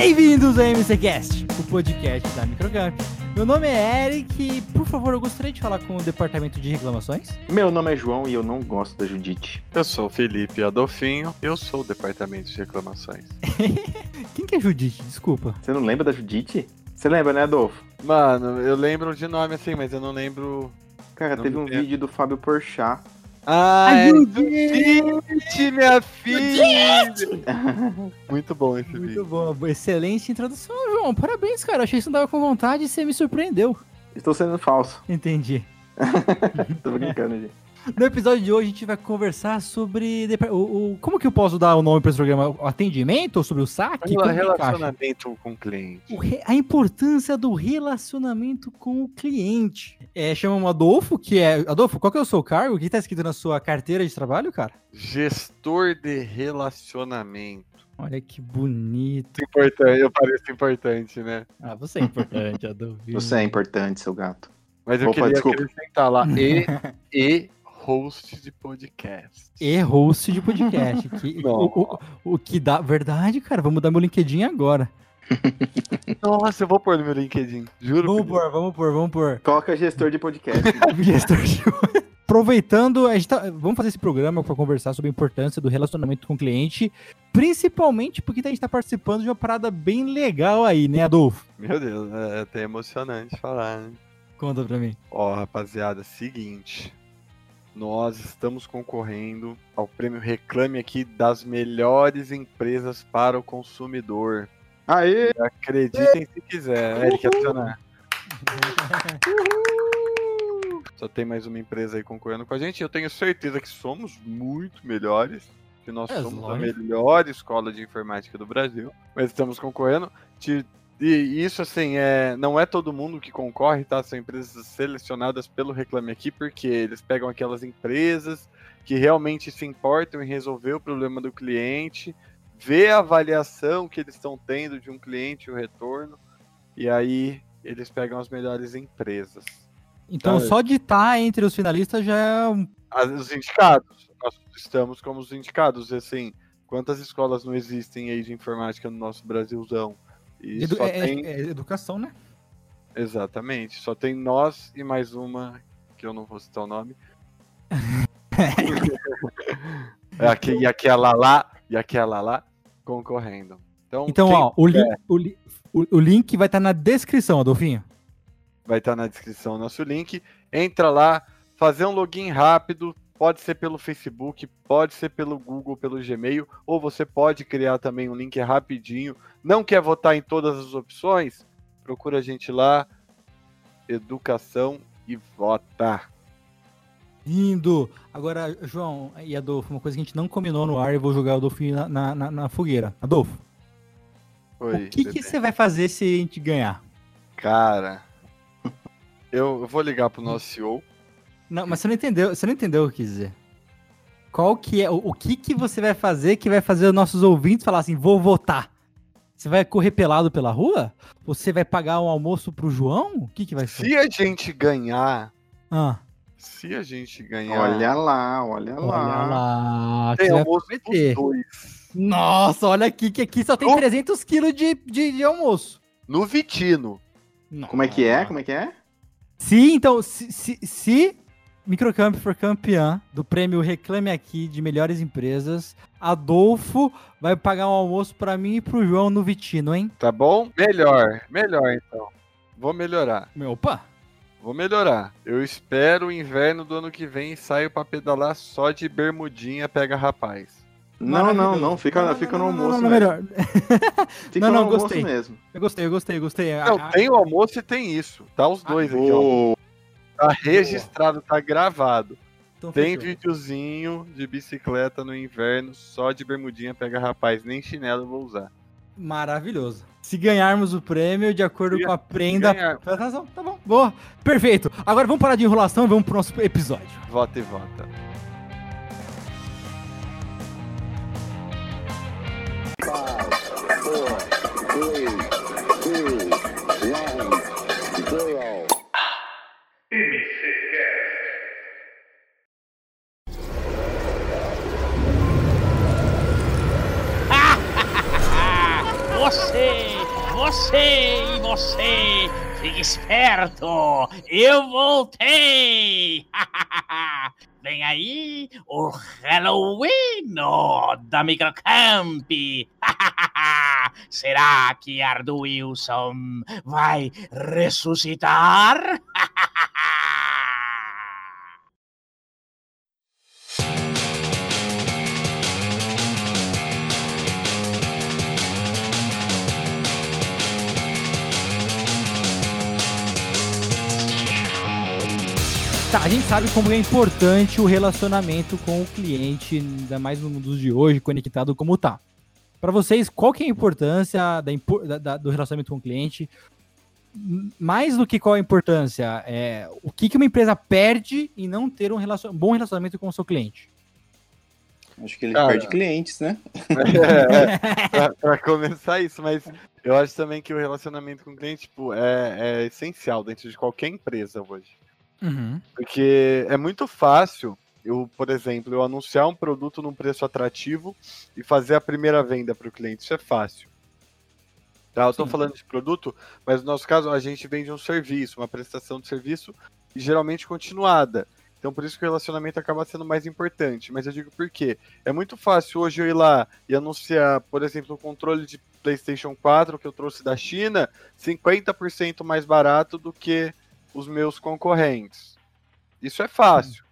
Bem-vindos ao MCCast, o podcast da Microcamp. Meu nome é Eric e, por favor, eu gostaria de falar com o departamento de reclamações. Meu nome é João e eu não gosto da Judite. Eu sou o Felipe Adolfinho, eu sou o departamento de reclamações. Quem que é Judite? Desculpa. Você não lembra da Judite? Você lembra, né, Adolfo? Mano, eu lembro de nome assim, mas eu não lembro. Cara, Não teve um lembro. vídeo do Fábio Porchat. Ah, A é Judite! Minha filha! Muito bom esse Muito vídeo. bom, excelente introdução, João. Parabéns, cara. Achei que você não tava com vontade e você me surpreendeu. Estou sendo falso. Entendi. Tô brincando, gente. No episódio de hoje a gente vai conversar sobre o, o- como que eu posso dar o nome para esse programa? O atendimento ou sobre o saque? Encaixa? Relacionamento com o cliente. O re- a importância do relacionamento com o cliente. É, chamamos Adolfo, que é. Adolfo, qual que é o seu cargo? O que tá escrito na sua carteira de trabalho, cara? Gestor de relacionamento. Olha que bonito. Importante, eu pareço importante, né? Ah, você é importante, Adolfo. Você é importante, seu gato. Mas eu Opa, queria desculpa. acrescentar lá. E, e host de podcast. E host de podcast. que, o, o- o que dá. Verdade, cara. Vamos mudar meu LinkedIn agora. Nossa, eu vou pôr no meu LinkedIn. Juro. Vamos por pôr, vamos pôr, vamos pôr. Coloca gestor de podcast. Gestor de- Aproveitando, a gente tá- vamos fazer esse programa para conversar sobre a importância do relacionamento com o cliente, principalmente porque a gente está participando de uma parada bem legal aí, né, Adolfo? Meu Deus, é até emocionante falar, né? Conta pra mim. Ó, rapaziada, seguinte. Nós estamos concorrendo ao prêmio Reclame Aqui das melhores empresas para o consumidor. Aê! Acreditem se quiser. Eric, adicionar. Só tem mais uma empresa aí concorrendo com a gente. Eu tenho certeza que somos muito melhores. Que nós É, somos a lógico. melhor escola de informática do Brasil. Mas estamos concorrendo. Te- E isso, assim, é, não é todo mundo que concorre, tá? São empresas selecionadas pelo Reclame Aqui, porque eles pegam aquelas empresas que realmente se importam em resolver o problema do cliente, ver a avaliação que eles estão tendo de um cliente, o retorno, e aí eles pegam as melhores empresas. Então, Tá. só de estar entre os finalistas já é um. Os indicados, nós estamos como os indicados, e assim, quantas escolas não existem aí de informática no nosso Brasilzão? E edu- só é- tem, é educação, né? exatamente, só tem nós e mais uma, que eu não vou citar o nome. É aqui, e aquela lá, e aquela lá, concorrendo. Então, Então, ó, o, link, o, li- o- o link vai estar na descrição, Adolfinho. vai estar na descrição o nosso link. Entra lá, fazer um login rápido, pode ser pelo Facebook, pode ser pelo Google, pelo Gmail, ou você pode criar também um link rapidinho. Não quer votar em todas as opções? Procura a gente lá, educação e vota. Lindo! Agora, João e Adolfo, uma coisa que a gente não combinou no ar, eu vou jogar o Adolfinho na, na, na- na fogueira. Adolfo, Oi, o que, que você vai fazer se a gente ganhar? Cara, eu, eu vou ligar pro nosso CEO. Não, mas você não entendeu, você não entendeu o que eu quis dizer. Qual que é, o, o que que você vai fazer que vai fazer os nossos ouvintes falar assim, vou votar? Você vai correr pelado pela rua? Você vai pagar um almoço pro João? O que que vai ser? Se a gente ganhar, Ah, se a gente ganhar, Olha lá, olha lá. olha lá. tem almoço pros dois. Nossa, olha aqui, que aqui só tem Oh. 300 quilos de, de, de almoço. No Vitino. Como é que é? Como é que é? Se, então, se, se, se Microcamp for campeã do prêmio Reclame Aqui de melhores empresas, Adolfo vai pagar um almoço pra mim e pro João no Vitino, hein? Tá bom? Melhor, melhor então. Vou melhorar, Meu, opa! vou melhorar. Eu espero o inverno do ano que vem e saio pra pedalar só de bermudinha pega rapaz. Não, não, não. Fica, Não, fica no não, almoço não, não, melhor. Fica Não, no não, almoço gostei. mesmo. Eu gostei, eu gostei, eu gostei. Não, Ah, tem o almoço e tem isso. Tá os dois aqui, ó. Tá registrado, tá gravado. então Tem fechou. videozinho de bicicleta no inverno, só de bermudinha pega rapaz. Nem chinelo eu vou usar. Maravilhoso. Se ganharmos o prêmio, de acordo Se com a prenda. ganhar. Tá bom. Boa. Perfeito. Agora vamos parar de enrolação e vamos pro nosso episódio. Vota e vota. Você Esperto! Eu voltei! Vem aí o Halloween da Microcamp! Será que Arduilson vai ressuscitar? Tá, a gente sabe como é importante o relacionamento com o cliente, ainda mais no mundo de hoje, conectado como tá. Para vocês, qual que é a importância da, da, do relacionamento com o cliente? Mais do que qual a importância, é, o que, que uma empresa perde em não ter um, relacion, um bom relacionamento com o seu cliente? Acho que ele Cara, perde clientes, né? É, é, pra, começar isso, mas eu acho também que o relacionamento com o cliente tipo, é, é essencial dentro de qualquer empresa hoje. Uhum. Porque é muito fácil eu, por exemplo, eu anunciar um produto num preço atrativo e fazer a primeira venda para o cliente. Isso é fácil. Tá? Eu estou falando de produto, mas no nosso caso a gente vende um serviço, uma prestação de serviço e geralmente continuada. Então por isso que o relacionamento acaba sendo mais importante. Mas eu digo por quê? É muito fácil hoje eu ir lá e anunciar, por exemplo, o controle de PlayStation 4 que eu trouxe da China 50% mais barato do que os meus concorrentes. Isso é fácil.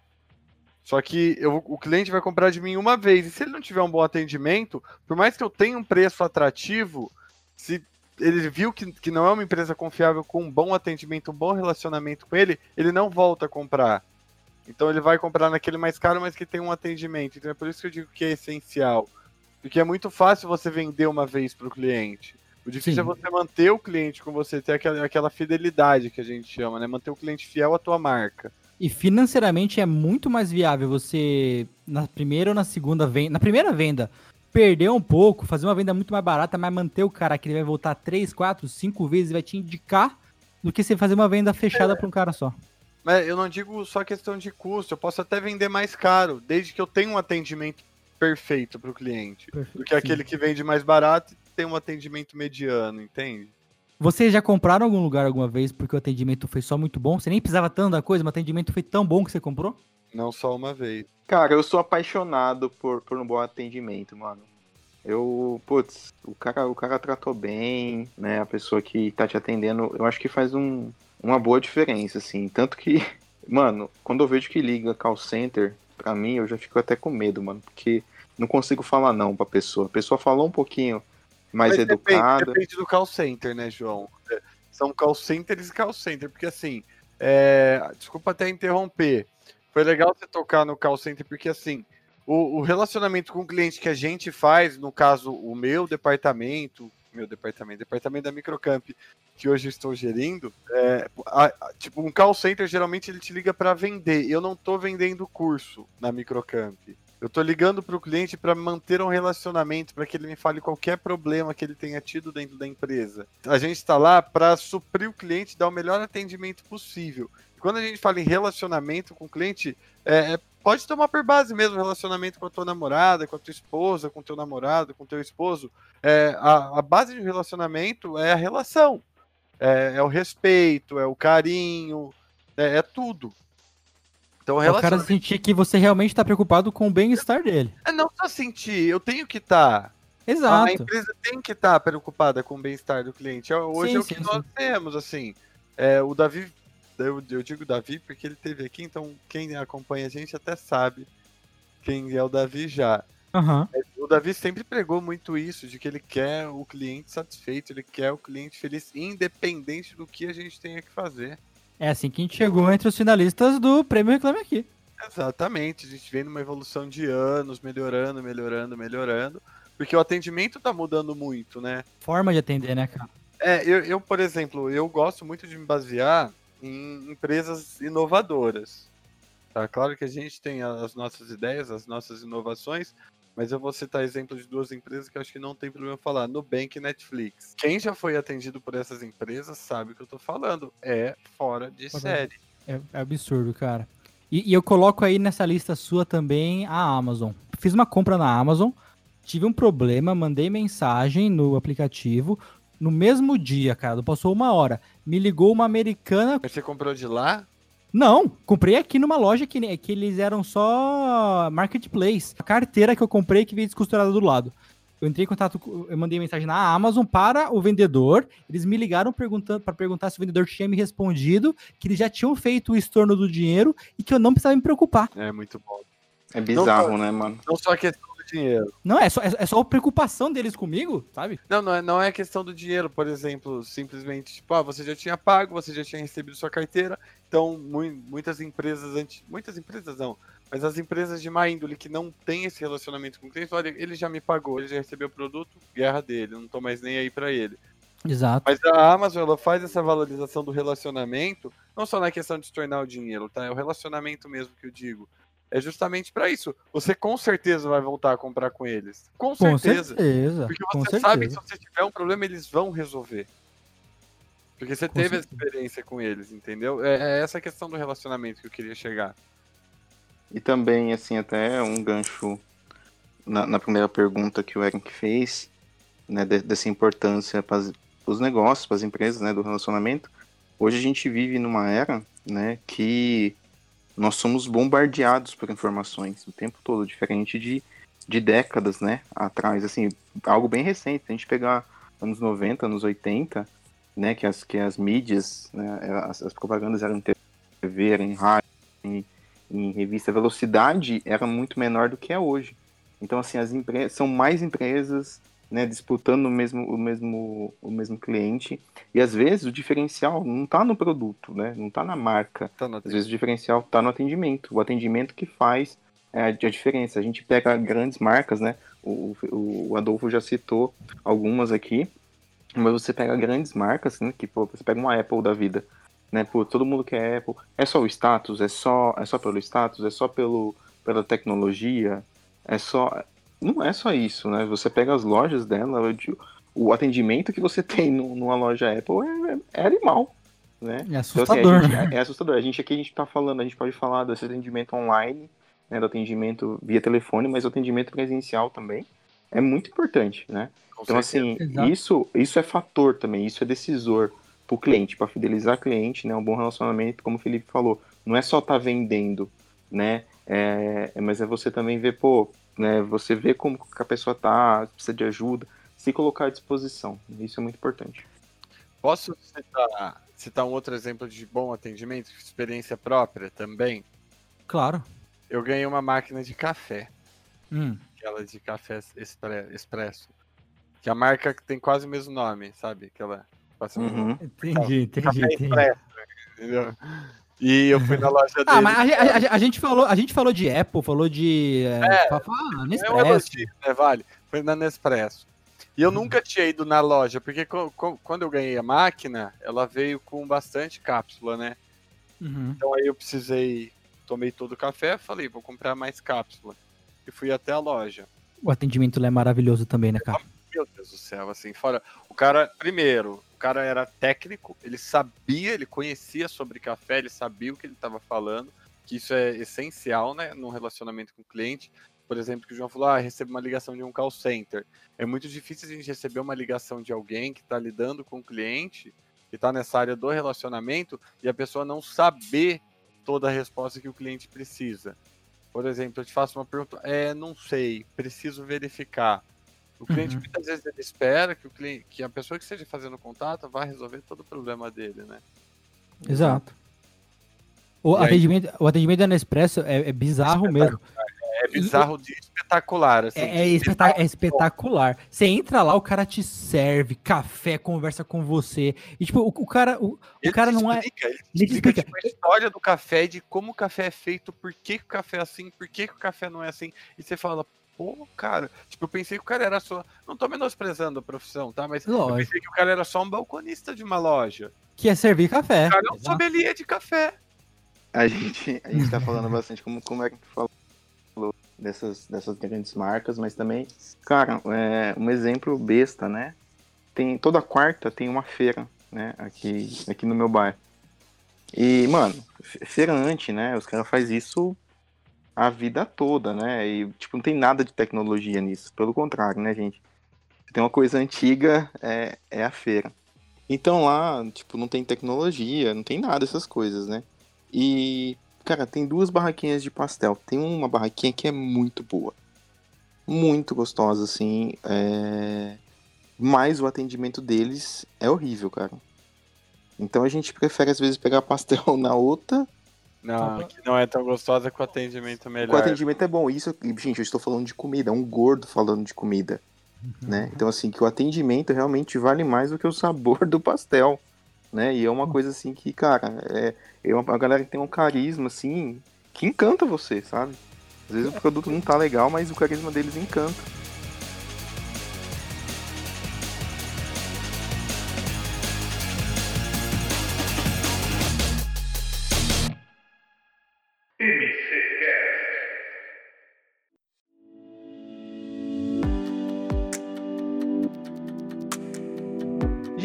Só que eu, o cliente vai comprar de mim uma vez. E se ele não tiver um bom atendimento, por mais que eu tenha um preço atrativo, se ele viu que, que não é uma empresa confiável com um bom atendimento, um bom relacionamento com ele, ele não volta a comprar. Então ele vai comprar naquele mais caro, mas que tem um atendimento. Então é por isso que eu digo que é essencial. Porque é muito fácil você vender uma vez para o cliente. O difícil é Sim. é você manter o cliente com você, ter aquela, aquela fidelidade que a gente chama, né? Manter o cliente fiel à tua marca. E financeiramente é muito mais viável você, na primeira ou na segunda venda, na primeira venda, perder um pouco, fazer uma venda muito mais barata, mas manter o cara que ele vai voltar três, quatro, cinco vezes e vai te indicar, do que você fazer uma venda fechada é. para um cara só. Mas eu não digo só questão de custo, eu posso até vender mais caro, desde que eu tenha um atendimento perfeito para o cliente. Perfeito, do que sim. aquele que vende mais barato tem um atendimento mediano, entende? Vocês já compraram algum lugar alguma vez porque o atendimento foi só muito bom? Você nem precisava tanto da coisa, mas o atendimento foi tão bom que você comprou? Não só uma vez. Cara, eu sou apaixonado por, por um bom atendimento, mano. Eu, putz, o cara, o cara tratou bem, né? A pessoa que tá te atendendo, eu acho que faz um, uma boa diferença, assim. Tanto que, mano, quando eu vejo que liga call center, pra mim, eu já fico até com medo, mano. Porque não consigo falar não pra pessoa. A pessoa falou um pouquinho mais Mas educada. Depende, depende, do call center, né, João? É, são call centers e call center, porque assim, é... desculpa até interromper. Foi legal você tocar no call center, porque assim, o, o, relacionamento com o cliente que a gente faz, no caso, o meu departamento, meu departamento, departamento da Microcamp, que hoje estou gerindo, é, a, a, tipo, um call center geralmente ele te liga para vender. Eu não estou vendendo curso na Microcamp. Eu estou ligando para o cliente para manter um relacionamento, para que ele me fale qualquer problema que ele tenha tido dentro da empresa. A gente está lá para suprir o cliente, dar o melhor atendimento possível. quando a gente fala em relacionamento com o cliente, é, é, pode tomar por base mesmo relacionamento com a tua namorada, com a tua esposa, com o teu namorado, com o teu esposo. É, a, a base de relacionamento é a relação, é, é o respeito, é o carinho, é, é tudo. Então, é o cara sentir que você realmente está preocupado com o bem-estar dele. É não só sentir, eu tenho que estar. Tá. Exato. A empresa tem que estar tá preocupada com o bem-estar do cliente. Hoje sim, é o que sim, nós sim. temos, assim. É, o Davi, eu, eu digo Davi porque ele teve aqui, então quem acompanha a gente até sabe quem é o Davi já. Uhum. O Davi sempre pregou muito isso, de que ele quer o cliente satisfeito, ele quer o cliente feliz, independente do que a gente tenha que fazer. É assim que a gente chegou entre os finalistas do Prêmio Reclame Aqui. Exatamente, a gente vem numa evolução de anos, melhorando, melhorando, melhorando, porque o atendimento tá mudando muito, né? Forma de atender, né, cara? É, eu, eu por exemplo, eu gosto muito de me basear em empresas inovadoras. Tá claro que a gente tem as nossas ideias, as nossas inovações, mas eu vou citar exemplo de duas empresas que eu acho que não tem problema falar: Nubank e Netflix. Quem já foi atendido por essas empresas sabe o que eu tô falando. É fora de série. É, é absurdo, cara. E, e, eu coloco aí nessa lista sua também a Amazon. Fiz uma compra na Amazon, tive um problema, mandei mensagem no aplicativo, No mesmo dia, cara, não passou uma hora. Me ligou uma americana. Você comprou de lá? Não, comprei aqui numa loja que, ne- que eles eram só marketplace. A carteira que eu comprei que veio descosturada do lado. Eu entrei em contato, eu mandei mensagem na Amazon para o vendedor. Eles me ligaram perguntando para perguntar se o vendedor tinha me respondido, que eles já tinham feito o estorno do dinheiro e que eu não precisava me preocupar. É muito bom. É bizarro, né, mano? Não só a questão dinheiro. Não, é só, é, é só a preocupação deles comigo, sabe? Não, não é, não é questão do dinheiro, por exemplo, simplesmente, tipo, ah, você já tinha pago, você já tinha recebido sua carteira, então mui- muitas empresas, anti- muitas empresas não, mas as empresas de má índole que não têm esse relacionamento com o cliente, olha, ele já me pagou, ele já recebeu o produto, guerra dele, não tô mais nem aí pra ele. Exato. Mas a Amazon, ela faz essa valorização do relacionamento, não só na questão de se tornar o dinheiro, tá? É o relacionamento mesmo que eu digo. É justamente pra isso. Você com certeza vai voltar a comprar com eles. Com Com certeza. certeza. Porque com você sabe que se você tiver um problema, eles vão resolver. Porque você Com teve certeza. experiência com eles, entendeu? É, é essa questão do relacionamento que eu queria chegar. E também, assim, até um gancho na, na primeira pergunta que o Eric fez, né, de- dessa importância para os negócios, para as empresas, né, do relacionamento. Hoje a gente vive numa era, né, que nós somos bombardeados por informações o tempo todo, diferente de, de décadas, né, atrás, assim, algo bem recente. A gente pegar anos 90, anos 80, né, que as, que as mídias, né, as, as propagandas eram em TV, eram em rádio, em, em revista, a velocidade era muito menor do que é hoje. Então, assim, as empresas são mais empresas né, disputando o mesmo, o, mesmo, o mesmo cliente. E às vezes o diferencial não está no produto, né? Não está na marca. Tá Às vezes o diferencial está no atendimento. O atendimento que faz é, a diferença. A gente pega grandes marcas, né? O, o, o Adolfo já citou algumas aqui. Mas você pega grandes marcas, né? Que pô, você pega uma Apple da vida, né? Pô, todo mundo quer Apple. É só o status? É só, é só pelo status? É só pelo, pela tecnologia? É só. Não é só isso, né? Você pega as lojas dela, o atendimento que você tem no- numa loja Apple é, é animal, né? É Então, assim, assustador, a gente, né? é, é assustador. A gente aqui a gente tá falando, a gente pode falar desse atendimento online, né, do atendimento via telefone, mas o atendimento presencial também é muito importante, né? Com Então, certeza. assim, Exato. isso, isso é fator também, isso é decisor para o cliente, para fidelizar cliente, né? Um bom relacionamento, como o Felipe falou. Não é só estar vendendo, né? É, mas é você também ver, pô, né? Você vê como que a pessoa tá, precisa de ajuda, se colocar à disposição. Isso é muito importante. Posso citar, citar um outro exemplo de bom atendimento, experiência própria também? Claro. Eu ganhei uma máquina de café, Hum. aquela de café expre- expresso. Que a marca que tem quase o mesmo nome, sabe? Aquela. Uhum. Entendi, entendi, Café entendi. expresso, entendeu? E eu fui na loja dele. Ah, mas a, a- a- gente falou, a gente falou de Apple, falou de. É, fa- fa- ah, É um Nespresso. elogio, né, Vale? Foi na Nespresso. E eu nunca tinha ido na loja, porque quando eu ganhei a máquina, ela veio com bastante cápsula, né? Uhum. Então aí eu precisei, tomei todo o café, falei, vou comprar mais cápsula. E fui até a loja. O atendimento lá é maravilhoso também, né, cara? Meu Deus do céu, assim, fora. O cara, primeiro, o cara era técnico, ele sabia, ele conhecia sobre café, ele sabia o que ele estava falando, que isso é essencial, né, num relacionamento com o cliente. Por exemplo, que o João falou, ah, recebo uma ligação de um call center. É muito difícil a gente receber uma ligação de alguém que está lidando com o cliente, que está nessa área do relacionamento, e a pessoa não saber toda a resposta que o cliente precisa. Por exemplo, eu te faço uma pergunta, é, não sei, preciso verificar. O cliente Uhum. muitas vezes ele espera que, o cliente, que a pessoa que esteja fazendo contato vá resolver todo o problema dele, né? Exato. O E aí? atendimento, o atendimento da Nespresso é, é bizarro mesmo. É bizarro de espetacular, assim. É, é espeta- é espetacular. Você entra lá, o cara te serve café, conversa com você. E, tipo, o, o cara, o, o Ele cara te não é. explica, Ele te ele te explica, tipo, a história do café, de como o café é feito, por que, o café é assim, por que o café não é assim. E você fala, pô, cara, tipo, eu pensei que o cara era só. Não tô menosprezando a profissão, tá? Mas eu Lógico. pensei que o cara era só um balconista de uma loja. Que é servir café. O cara é um Exato. sommelier de café. A gente, a gente tá falando bastante, como, como é que tu falou dessas, dessas grandes marcas, mas também, cara, é, um exemplo besta, né? Tem, toda quarta tem uma feira, né, aqui, aqui no meu bairro. E, mano, fe- feirante, né, os caras fazem isso a vida toda, né, e, tipo, não tem nada de tecnologia nisso, pelo contrário, né, gente? tem uma coisa antiga, é, é a feira. Então lá, tipo, não tem tecnologia, não tem nada dessas coisas, né? E, cara, tem duas barraquinhas de pastel. Tem uma barraquinha que é muito boa. Muito gostosa, assim. É... Mas o atendimento deles é horrível, cara. Então a gente prefere, às vezes, pegar pastel na outra. Não, que não é tão gostosa com atendimento melhor. O atendimento é bom. Isso, gente, eu estou falando de comida. É um gordo falando de comida. Né? Então, assim, que o atendimento realmente vale mais do que o sabor do pastel, né? E é uma coisa, assim, que, cara, é, é uma, a galera tem um carisma, assim, que encanta você, sabe? Às vezes o produto não tá legal, mas o carisma deles encanta.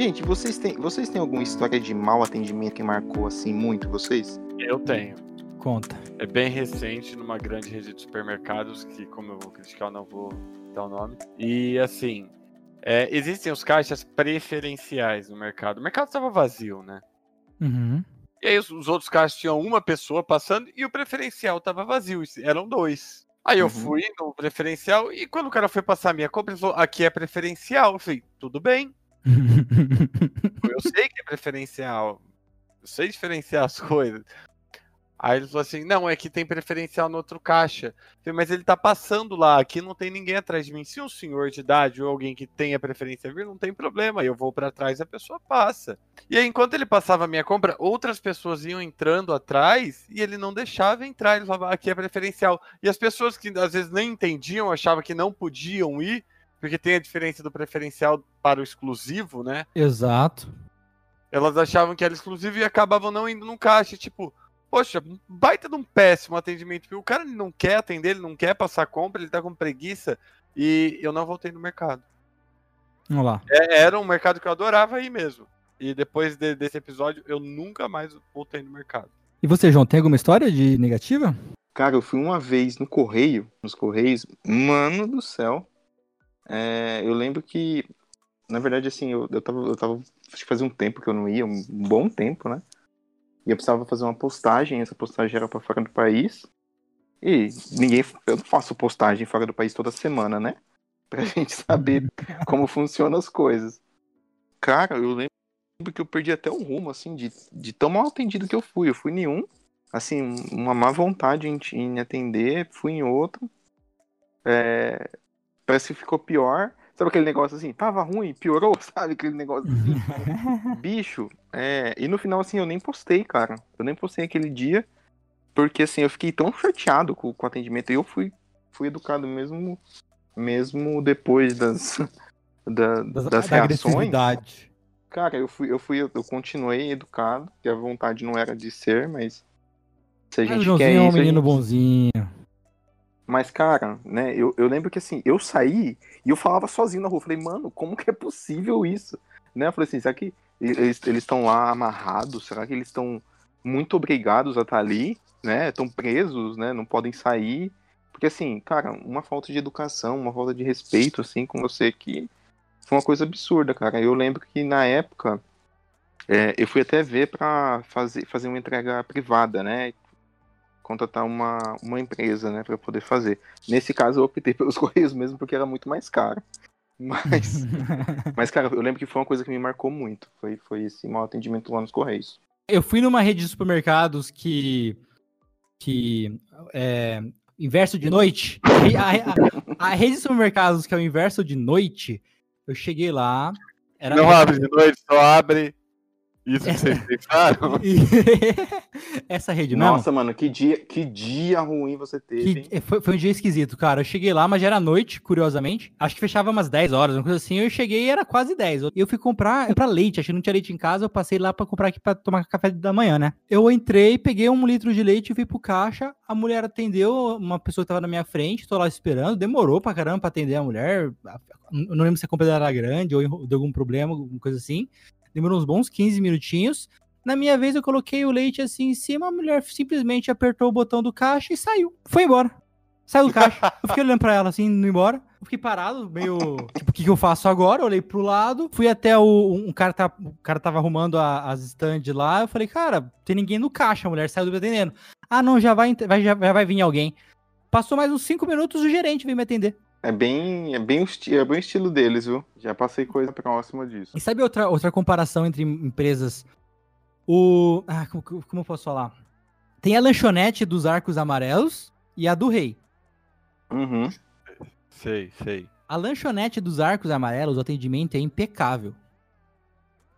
Gente, vocês têm, vocês têm alguma história de mau atendimento que marcou assim muito vocês? Eu tenho. Conta. É bem recente numa grande rede de supermercados, que como eu vou criticar, eu não vou dar o nome. E assim, é, existem os caixas preferenciais no mercado. O mercado estava vazio, né? Uhum. E aí os, os outros caixas tinham uma pessoa passando e o preferencial estava vazio. Eram dois. Aí eu Uhum. fui no preferencial e quando o cara foi passar a minha compra, ele falou: aqui é preferencial. Eu falei, tudo bem. Eu sei que é preferencial. Eu sei diferenciar as coisas. Aí ele falou assim: não, é que tem preferencial no outro caixa. Falei, mas ele tá passando lá, aqui não tem ninguém atrás de mim. Se um senhor de idade ou alguém que tenha preferência vir, não tem problema. Eu vou pra trás a pessoa passa. E aí, enquanto ele passava a minha compra, outras pessoas iam entrando atrás e ele não deixava entrar. Ele falava, aqui é preferencial. E as pessoas que às vezes nem entendiam, achavam que não podiam ir, porque tem a diferença do preferencial para o exclusivo, né? Exato. Elas achavam que era exclusivo e acabavam não indo no caixa. Tipo, poxa, baita de um péssimo atendimento. Porque o cara não quer atender, ele não quer passar compra, ele tá com preguiça. E eu não voltei no mercado. Vamos lá. É- era um mercado que eu adorava ir mesmo. E depois de- desse episódio, eu nunca mais voltei no mercado. E você, João, tem alguma história de negativa? Cara, eu fui uma vez no correio, nos correios, mano do céu. É, eu lembro que, na verdade, assim, eu, eu, tava, eu tava. Acho que fazia um tempo que eu não ia, um bom tempo, né? E eu precisava fazer uma postagem, essa postagem era pra fora do país. E ninguém. Eu faço postagem fora do país toda semana, né? Pra gente saber como funcionam as coisas. Cara, eu lembro que eu perdi até o rumo, assim, de, de tão mal atendido que eu fui. Eu fui em um, assim, uma má vontade em, em atender, fui em outro. É, parece que ficou pior. Sabe aquele negócio assim, tava ruim, piorou, sabe? Aquele negócio assim. Bicho, é, e no final, assim, eu nem postei, cara. Eu nem postei aquele dia, porque, assim, eu fiquei tão chateado com, com o atendimento. E eu fui, fui educado mesmo, mesmo depois das, da- das, da reações. Cara, eu fui, eu fui, eu continuei educado, que a vontade não era de ser, mas se a Ah, gente Joãozinho quer é um isso, menino gente- bonzinho. Mas, cara, né, eu, eu lembro que assim, eu saí e eu falava sozinho na rua. Falei, mano, como que é possível isso? Né? Eu falei assim, será que eles estão lá amarrados? Será que eles estão muito obrigados a estar ali? Né? Estão presos, né? Não podem sair. Porque assim, cara, uma falta de educação, uma falta de respeito, assim, com você que foi uma coisa absurda, cara. Eu lembro que na época é, eu fui até ver pra fazer, fazer uma entrega privada, né? Contratar uma, uma empresa, né, pra poder fazer. Nesse caso eu optei pelos Correios mesmo porque era muito mais caro. Mas, mas cara, eu lembro que foi uma coisa que me marcou muito. Foi, foi esse mau atendimento lá nos Correios. Eu fui numa rede de supermercados que. que. é. Inverso de noite. A, a- a rede de supermercados que é o inverso de noite, eu cheguei lá. Era Não abre de noite, só abre. Isso que vocês pensaram? Essa rede, não. Nossa, mano, que dia, que dia ruim você teve, hein? Que- foi, foi um dia esquisito, cara. Eu cheguei lá, mas já era noite, curiosamente. Acho que fechava umas 10 horas, uma coisa assim. Eu cheguei e era quase 10. Eu fui comprar pra leite, achei que não tinha leite em casa. Eu passei lá pra comprar aqui pra tomar café da manhã, né? Eu entrei, peguei um litro de leite e fui pro caixa. A mulher atendeu, uma pessoa que tava na minha frente, tô lá esperando. Demorou pra caramba pra atender a mulher. Eu não lembro se a compra dela era grande ou deu algum problema, alguma coisa assim. Demorou uns bons 15 minutinhos. Na minha vez, eu coloquei o leite assim em cima, a mulher simplesmente apertou o botão do caixa e saiu. Foi embora. Saiu do caixa. Eu fiquei olhando pra ela assim, indo embora. Eu fiquei parado, meio. Tipo, o que, que eu faço agora? Eu olhei pro lado, fui até o. Um cara, tá, o cara tava arrumando a- as stands lá. Eu falei, cara, tem ninguém no caixa, a mulher saiu do me atendendo. Ah, não, já vai, já, já vai vir alguém. Passou mais uns cinco minutos, o gerente veio me atender. É bem, é bem, o esti- é bem o estilo deles, viu? Já passei coisa próxima disso. E sabe outra, outra comparação entre empresas? O. Ah, como, como eu posso falar? Tem a lanchonete dos arcos amarelos e a do rei. Uhum. Sei, sei. A lanchonete dos arcos amarelos, o atendimento é impecável.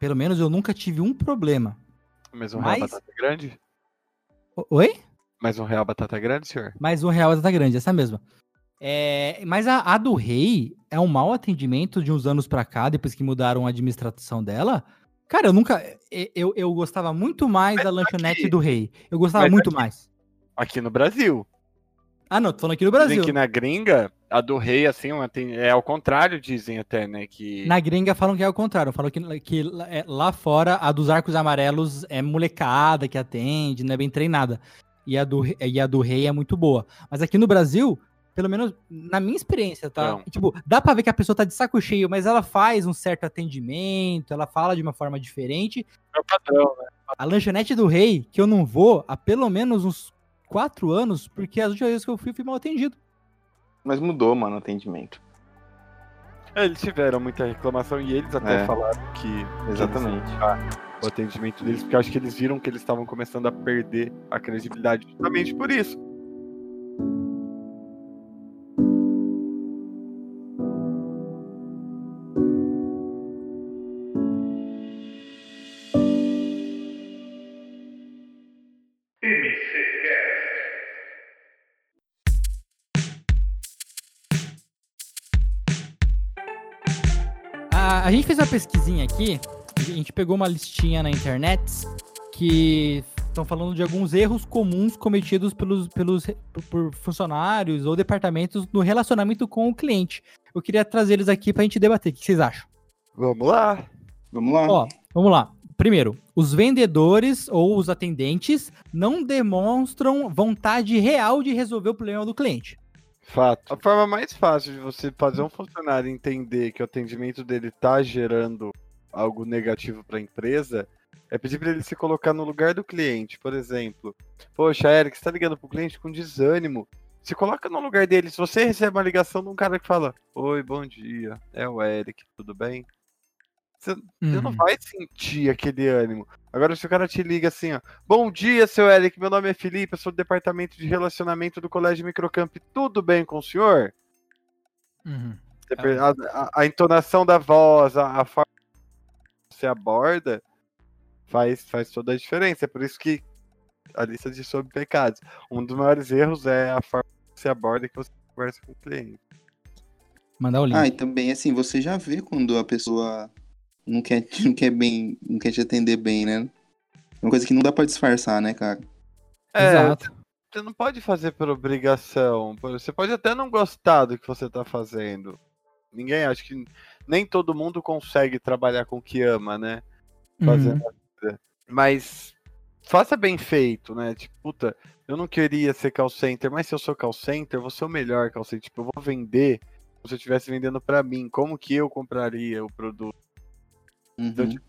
Pelo menos eu nunca tive um problema. Mais um Mas- real batata grande? O- Oi? Mais um real batata grande, senhor? Mais um real tá grande, essa mesma. É, mas a, a do rei é um mau atendimento de uns anos pra cá, depois que mudaram a administração dela. Cara, eu nunca. Eu, eu gostava muito mais da lanchonete aqui- do rei. Eu gostava mas muito aqui- mais. Aqui no Brasil. Ah, não, tô falando aqui no Dizem Brasil. que na gringa, a do rei, assim, é ao contrário, dizem até, né? Que. Na gringa falam que é o contrário. Falam que, que lá- é, lá fora a dos arcos amarelos é molecada que atende, não é bem treinada. E a do, e a do rei é muito boa. Mas aqui no Brasil, pelo menos na minha experiência, tá? Não. Tipo, dá pra ver que a pessoa tá de saco cheio, mas ela faz um certo atendimento, ela fala de uma forma diferente. É o padrão, né? A lanchonete do rei, que eu não vou há pelo menos uns quatro anos, porque as últimas vezes que eu fui, eu fui mal atendido. Mas mudou, mano, o atendimento. É, Eles tiveram muita reclamação e eles até É. falaram que Exatamente. o atendimento deles, porque eu acho que eles viram que eles estavam começando a perder a credibilidade justamente por isso. Aqui, a gente pegou uma listinha na internet que estão falando de alguns erros comuns cometidos pelos, pelos por- funcionários ou departamentos no relacionamento com o cliente. Eu queria trazer eles aqui pra gente debater. O que vocês acham? Vamos lá. Vamos lá. Ó, vamos lá. Primeiro, os vendedores ou os atendentes não demonstram vontade real de resolver o problema do cliente. Fato. A forma mais fácil de você fazer um funcionário entender que o atendimento dele tá gerando algo negativo para a empresa é pedir para ele se colocar no lugar do cliente. Por exemplo, poxa, Eric, você tá ligando pro cliente com desânimo. Se coloca no lugar dele. Se você recebe uma ligação de um cara que fala: Oi, bom dia, é o Eric, tudo bem? Você, você não Uhum. vai sentir aquele ânimo. Agora, se o cara te liga assim, ó. Bom dia, seu Eric. Meu nome é Felipe, eu sou do departamento de relacionamento do Colégio Microcamp. Tudo bem com o senhor? Uhum. Per- A, a- a entonação da voz, a, a você aborda, faz, faz toda a diferença. É por isso que a lista de sobre pecados. Um dos maiores erros é a forma que você aborda e que você conversa com o cliente. Mandar o link. Ah, e também, assim, você já vê quando a pessoa não quer, não quer bem, não quer te atender bem, né? É uma coisa que não dá pra disfarçar, né, cara? É, Exato. você não pode fazer por obrigação. Você pode até não gostar do que você tá fazendo. Ninguém, acho que nem todo mundo consegue trabalhar com o que ama, né? Fazendo Uhum. a vida. Mas faça bem feito, né? Tipo, puta, eu não queria ser call center, mas se eu sou call center, eu vou ser o melhor call center. Tipo, eu vou vender como se eu estivesse vendendo pra mim. Como que eu compraria o produto? Então, Uhum. tipo,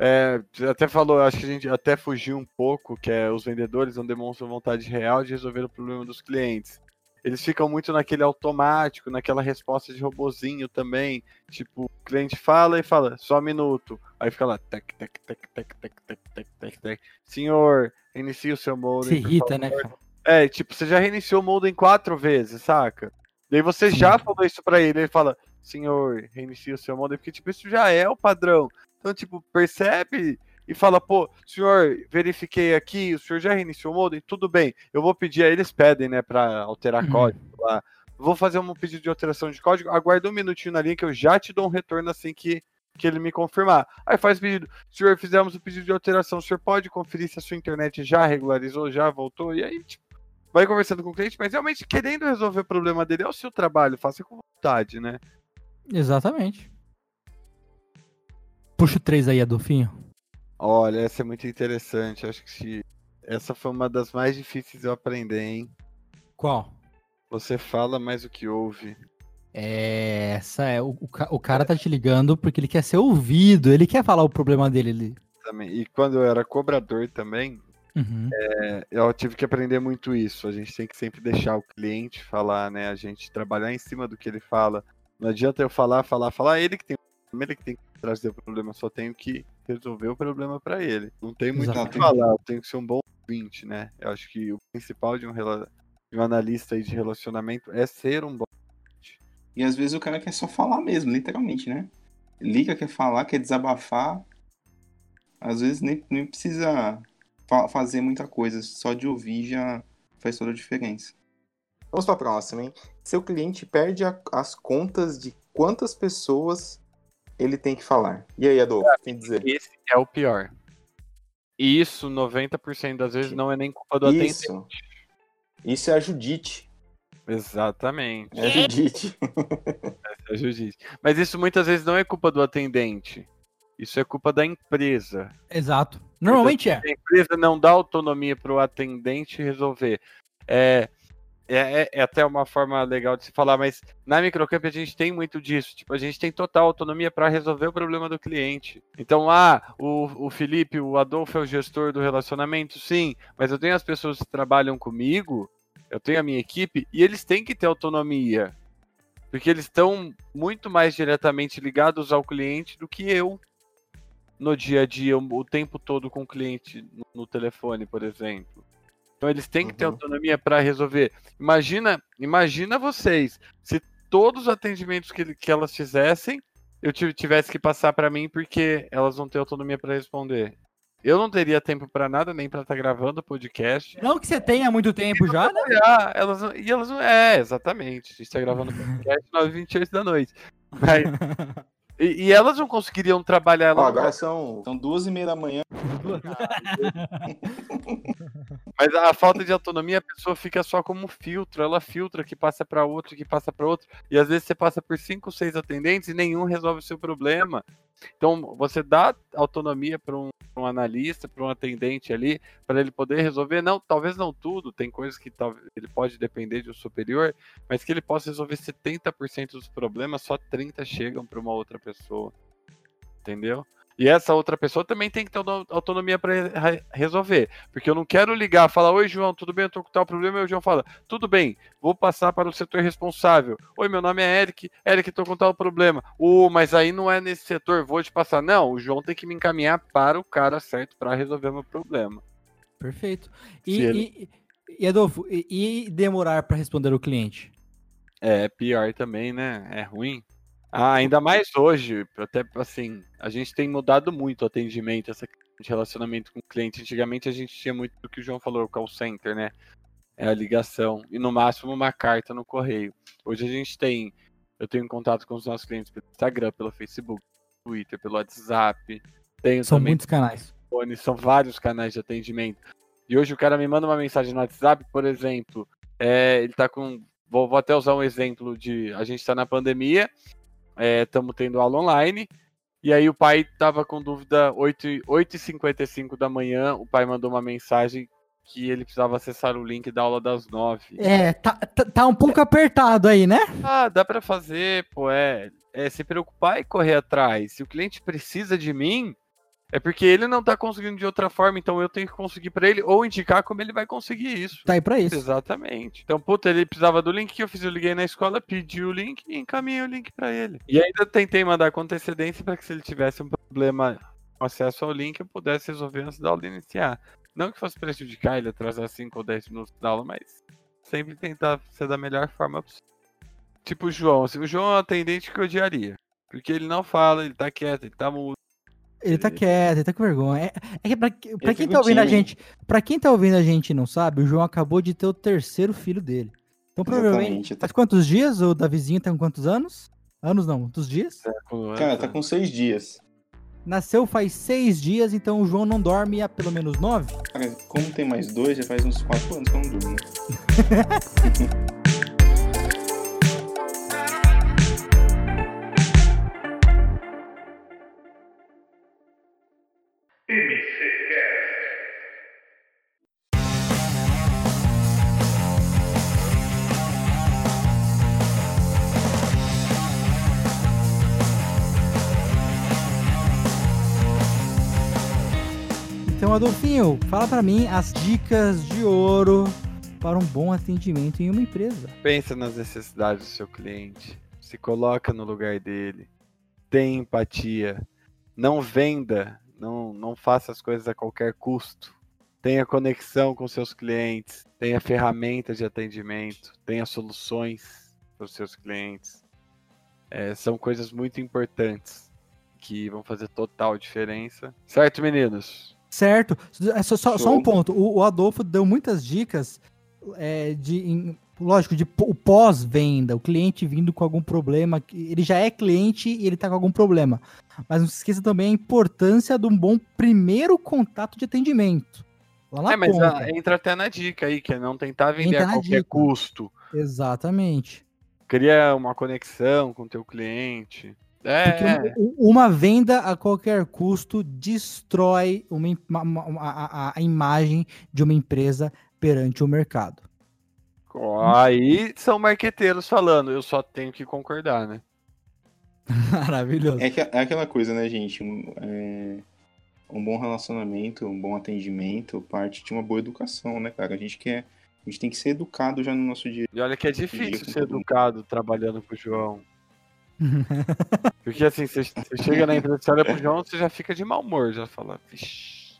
É, você até falou, acho que a gente até fugiu um pouco, que é os vendedores não demonstram vontade real de resolver o problema dos clientes. Eles ficam muito naquele automático, naquela resposta de robozinho também. Tipo, o cliente fala e fala, só um minuto. Aí fica lá, tec, tec, tec, tec, tec, tec, tec, tec, tec. Senhor, inicie o seu modem. Se irrita, né, favor." cara? É, tipo, você já reiniciou o modem quatro vezes, saca? Daí você já falou isso pra ele, ele fala, senhor, reinicie o seu modem, porque, tipo, isso já é o padrão. Então, tipo, percebe e fala, pô, senhor, verifiquei aqui, o senhor já reiniciou o modem? Tudo bem, eu vou pedir, aí eles pedem, né, pra alterar Uhum. código lá. Vou fazer um pedido de alteração de código, aguarda um minutinho na linha que eu já te dou um retorno assim que, que ele me confirmar. Aí faz pedido, senhor, fizemos o pedido de alteração, o senhor pode conferir se a sua internet já regularizou, já voltou, e aí, tipo, vai conversando com o cliente, mas realmente querendo resolver o problema dele é o seu trabalho, faça com vontade, né? Exatamente. Puxa o 3 aí, Adolfinho. Olha, essa é muito interessante. Acho que se- essa foi uma das mais difíceis de eu aprender, hein? Qual? Você fala mais o que ouve. É, essa é. O, o, o cara tá te ligando porque ele quer ser ouvido, ele quer falar o problema dele ali. Também. E quando eu era cobrador também, Uhum. é, eu tive que aprender muito isso. A gente tem que sempre deixar o cliente falar, né? A gente trabalhar em cima do que ele fala. Não adianta eu falar, falar, falar. Ele que tem o problema, ele que tem que trazer o problema. Eu só tenho que resolver o problema para ele. Não tem muito o que falar. Eu tenho que ser um bom ouvinte, né? Eu acho que o principal de um, rela- de um analista aí de relacionamento é ser um bom E às vezes o cara quer só falar mesmo, literalmente, né? Liga, quer falar, quer desabafar. Às vezes nem, nem precisa fa- fazer muita coisa, só de ouvir já faz toda a diferença. Vamos para a próxima, hein? Seu cliente perde a- as contas de quantas pessoas ele tem que falar. E aí, Adolfo, tem que dizer? Esse é o pior. E isso, 90% das vezes, não é nem culpa do atendente. Isso. Isso é a Judite. Exatamente. É a Judite. É Judite. Mas isso muitas vezes não é culpa do atendente. Isso é culpa da empresa. Exato. Normalmente é. A empresa não dá autonomia para o atendente resolver. É, é, é- é até uma forma legal de se falar, mas na Microcamp a gente tem muito disso. Tipo, a gente tem total autonomia para resolver o problema do cliente. Então, ah, o, o Felipe, o Adolfo é o gestor do relacionamento, sim, mas eu tenho as pessoas que trabalham comigo, eu tenho a minha equipe, e eles têm que ter autonomia. Porque eles estão muito mais diretamente ligados ao cliente do que eu no dia a dia, o tempo todo com o cliente no, no telefone, por exemplo. Então eles têm que ter Uhum. autonomia para resolver. Imagina, imagina vocês, se todos os atendimentos que, que elas fizessem, eu tive- tivesse que passar para mim porque elas não têm autonomia para responder. Eu não teria tempo para nada, nem para estar gravando o podcast. Não que você tenha muito tempo já, né? Elas e elas não. É, exatamente. A gente está gravando o podcast 9h28 da noite. Mas, e, e elas não conseguiriam trabalhar. Não agora são. São duas e meia da manhã. Mas a falta de autonomia, a pessoa fica só como filtro. Ela filtra que passa para outro, que passa para outro. E às vezes você passa por cinco, seis atendentes e nenhum resolve o seu problema. Então você dá autonomia para um, pra um analista, para um atendente ali, para ele poder resolver. Não, talvez não tudo. Tem coisas que ele pode depender de um superior, mas que ele possa resolver 70% dos problemas, só 30 chegam para uma outra pessoa. Entendeu? E essa outra pessoa também tem que ter auto- autonomia para resolver. Porque eu não quero ligar, falar, oi João, tudo bem? Eu tô com tal problema, e o João fala, tudo bem, vou passar para o setor responsável. Oi, meu nome é Eric, Eric, tô com tal problema. Uh, mas aí não é nesse setor, vou te passar. Não, o João tem que me encaminhar para o cara certo para resolver meu problema. Perfeito. E, ele- e, e, Adolfo, e, e demorar para responder o cliente? É pior também, né? É ruim. Ah, ainda mais hoje, até assim, a gente tem mudado muito o atendimento, essa de relacionamento com o cliente. Antigamente a gente tinha muito do que o João falou, o call center, né? É a ligação. E no máximo uma carta no correio. Hoje a gente tem, eu tenho contato com os nossos clientes pelo Instagram, pelo Facebook, Twitter, pelo WhatsApp. Tenho São também muitos canais. telefone, são vários canais de atendimento. E hoje o cara me manda uma mensagem no WhatsApp, por exemplo, é, ele tá com. Vou, vou até usar um exemplo de. A gente tá na pandemia, estamos tendo aula online, e aí o pai tava com dúvida 8, e- 8h55 da manhã, o pai mandou uma mensagem que ele precisava acessar o link da aula das 9. É, tá, tá, tá um pouco apertado aí, né? Ah, dá pra fazer, pô, é, é se preocupar e correr atrás. Se o cliente precisa de mim, é porque ele não tá conseguindo de outra forma, então eu tenho que conseguir pra ele ou indicar como ele vai conseguir isso. Tá aí pra isso. Exatamente. Então, puta, ele precisava do link que eu fiz, eu liguei na escola, pedi o link e encaminhei o link pra ele. E ainda tentei mandar com antecedência para que se ele tivesse um problema com acesso ao link, eu pudesse resolver antes da aula iniciar. Não que fosse prejudicar ele atrasar 5 ou 10 minutos da aula, mas sempre tentar ser da melhor forma possível. Tipo o João, assim, o João é um atendente que eu odiaria. Porque ele não fala, ele tá quieto, ele tá mudo. Ele tá quieto, ele tá com vergonha. É, é que pra, pra quem tá ouvindo a tímido. gente, para quem tá ouvindo a gente e não sabe, o João acabou de ter o terceiro filho dele. Então provavelmente, Exatamente. faz quantos dias o Davizinho tá com quantos anos? Anos não, quantos dias? Cara, tá com seis dias. Nasceu faz seis dias, então o João não dorme há pelo menos nove. Cara, como tem mais dois, já faz uns quatro anos que eu não durmo. Adolfinho, fala pra mim as dicas de ouro para um bom atendimento em uma empresa. Pensa nas necessidades do seu cliente, se coloca no lugar dele, tem empatia, não venda, não, não faça as coisas a qualquer custo. Tenha conexão com seus clientes, tenha ferramentas de atendimento, tenha soluções para os seus clientes. É, são coisas muito importantes que vão fazer total diferença. Certo, meninos? Certo. É só, só, só um ponto. O, o Adolfo deu muitas dicas é, de. em- lógico, de o pós-venda, o cliente vindo com algum problema. Ele já é cliente e ele tá com algum problema. Mas não se esqueça também a importância de um bom primeiro contato de atendimento. Lá na é, mas a- entra até na dica aí, que é não tentar vender Entra a qualquer dica. custo. Exatamente. Cria uma conexão com o teu cliente. Porque É, u- uma venda a qualquer custo destrói uma, uma- uma- a, a- imagem de uma empresa perante o mercado. aí são marqueteiros falando, eu só tenho que concordar, né? Maravilhoso. É, que- é aquela coisa, né, gente? Um, é, um bom relacionamento, um bom atendimento, parte de uma boa educação, né, cara? A gente quer. A gente tem que ser educado já no nosso dia. E olha que é difícil ser educado trabalhando com o João. Porque assim, você chega na empresa, você olha pro João, você já fica de mau humor, já fala, vixi.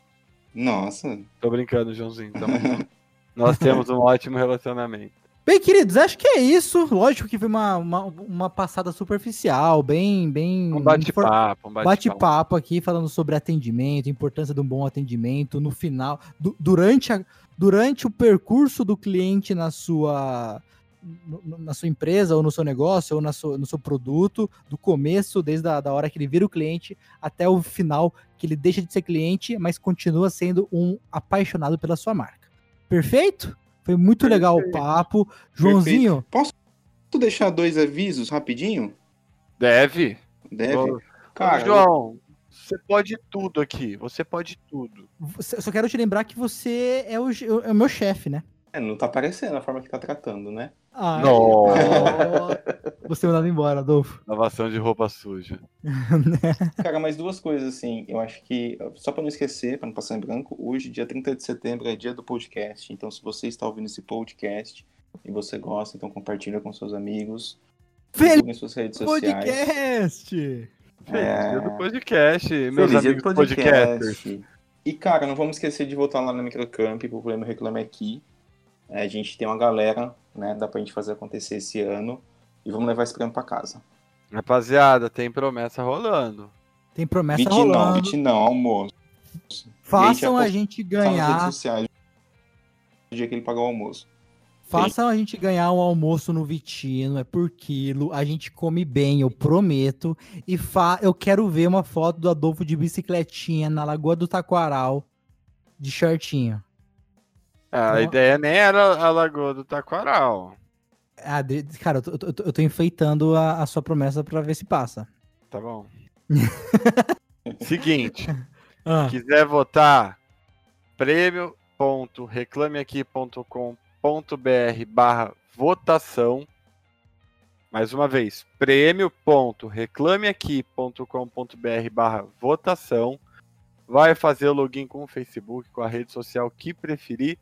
Nossa. Tô brincando, Joãozinho. Tamo junto. Nós temos um ótimo relacionamento. Bem, queridos, acho que é isso. Lógico que foi uma, uma, uma passada superficial, bem, bem. Um bate-papo, um bate-papo. bate-papo aqui falando sobre atendimento, a importância de um bom atendimento no final, du- durante, a, durante o percurso do cliente na sua na sua empresa ou no seu negócio ou na sua- no seu produto, do começo, desde a da hora que ele vira o cliente até o final que ele deixa de ser cliente, mas continua sendo um apaixonado pela sua marca. Perfeito? Foi muito legal o papo. Joãozinho, Posso deixar dois avisos rapidinho? Deve. Deve? Cara, João, você pode tudo aqui. Você pode tudo. você- eu só quero te lembrar que você é o, é o meu chefe, né? É, não tá aparecendo a forma que tá tratando, né? Ai, Nossa. Você mandado embora, Adolfo. Lavação de roupa suja. Cara, mais duas coisas, assim. Eu acho que, só pra não esquecer, pra não passar em branco, hoje, dia 30 de setembro, é dia do podcast. Então, se você está ouvindo esse podcast e você gosta, então compartilha com seus amigos. Feliz suas redes sociais. podcast! Feliz É. dia do podcast, meus Feliz amigos podcasters. podcast. E, cara, não vamos esquecer de voltar lá na Microcamp, pro Problema Reclame Aqui. É, a gente tem uma galera, né? Dá pra gente fazer acontecer esse ano. E vamos levar esse prêmio pra casa. Rapaziada, tem promessa rolando. Tem promessa 20 não, rolando. 20 não, almoço. Façam a gente Fala nas redes ganhar. sociais o dia que ele pagar o almoço. Façam a gente ganhar um almoço no Vitino, é por quilo. A gente come bem, eu prometo. E fa eu quero ver uma foto do Adolfo de bicicletinha na Lagoa do Taquaral, de shortinho. A ideia nem era a Lagoa do Taquaral. Ah, cara, eu tô, eu tô- eu tô enfeitando a, a sua promessa pra ver se passa. Tá bom. Seguinte, Ah, quiser votar, prêmio.reclameaqui.com.br barra votação. Mais uma vez, prêmio.reclameaqui.com.br barra votação. Vai fazer o login com o Facebook, com a rede social que preferir.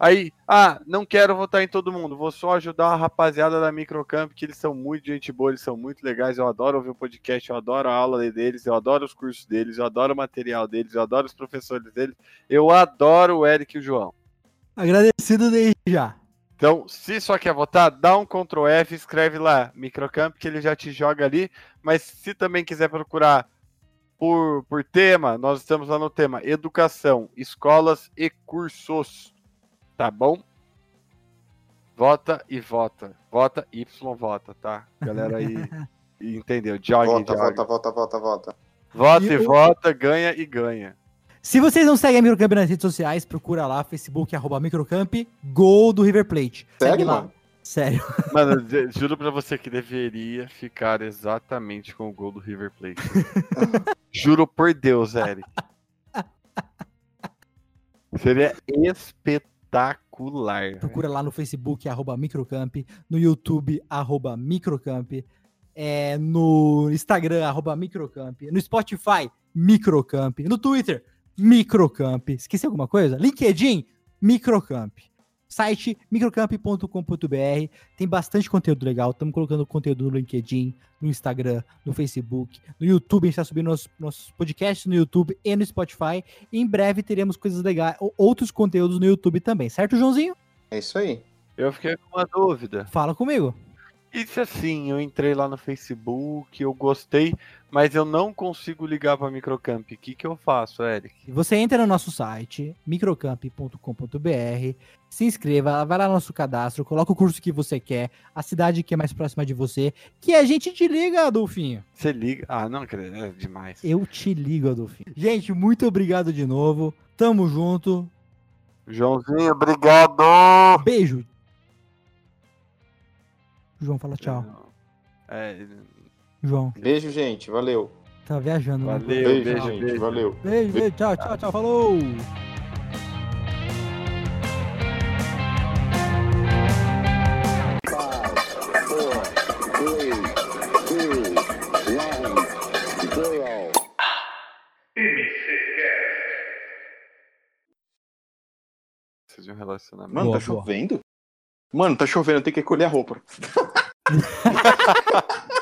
Aí, ah, não quero votar em todo mundo, vou só ajudar a rapaziada da Microcamp, que eles são muito gente boa, eles são muito legais, eu adoro ouvir o podcast, eu adoro a aula deles, eu adoro os cursos deles, eu adoro o material deles, eu adoro os professores deles, eu adoro o Eric e o João. agradecido desde já. Então, se só quer votar, dá um Ctrl F, escreve lá Microcamp, que ele já te joga ali. Mas se também quiser procurar por, por tema, nós estamos lá no tema Educação, Escolas e Cursos. Tá bom? Vota e vota. Vota Y vota, tá? Galera aí entendeu. Jogue, Volta, jogue. volta, volta, volta, volta. Vota E e o- vota, ganha e ganha. Se vocês não seguem a Microcamp nas redes sociais, procura lá, Facebook, arroba Microcamp, gol do River Plate. Segue Segue, lá. mano. Sério. Mano, juro pra você que deveria ficar exatamente com o gol do River Plate. juro por Deus, Eric. Seria espetacular. Procura lá no Facebook, arroba Microcamp, no YouTube, arroba Microcamp, é, no Instagram, arroba Microcamp, no Spotify, Microcamp, no Twitter, Microcamp. Esqueci alguma coisa? LinkedIn, Microcamp. Site microcamp.com.br. Tem bastante conteúdo legal. Estamos colocando conteúdo no LinkedIn, no Instagram, no Facebook, no YouTube. A gente está subindo nossos, nossos podcasts no YouTube e no Spotify. E em breve teremos coisas legais, ou- outros conteúdos no YouTube também, certo, Joãozinho? É isso aí. Eu fiquei com uma dúvida. Fala comigo. E se assim, eu entrei lá no Facebook, eu gostei, mas eu não consigo ligar pra Microcamp, o que que eu faço, Eric? Você entra no nosso site, microcamp.com.br, se inscreva, vai lá no nosso cadastro, coloca o curso que você quer, a cidade que é mais próxima de você, que a gente te liga, Adolfinho. Você liga. Ah, não, é demais. Eu te ligo, Adolfinho. Gente, muito obrigado de novo. Tamo junto. Joãozinho, obrigado! Beijo. João, fala tchau. É, João, Beijo, gente. Valeu. tá viajando. né? valeu, Beijo, beijo, gente. beijo. Valeu. Beijo, beijo. Tchau, tchau, tchau. Falou. De um relacionamento. Mano, Boa, tá boa. chovendo? Mano, tá chovendo, tenho que recolher a roupa.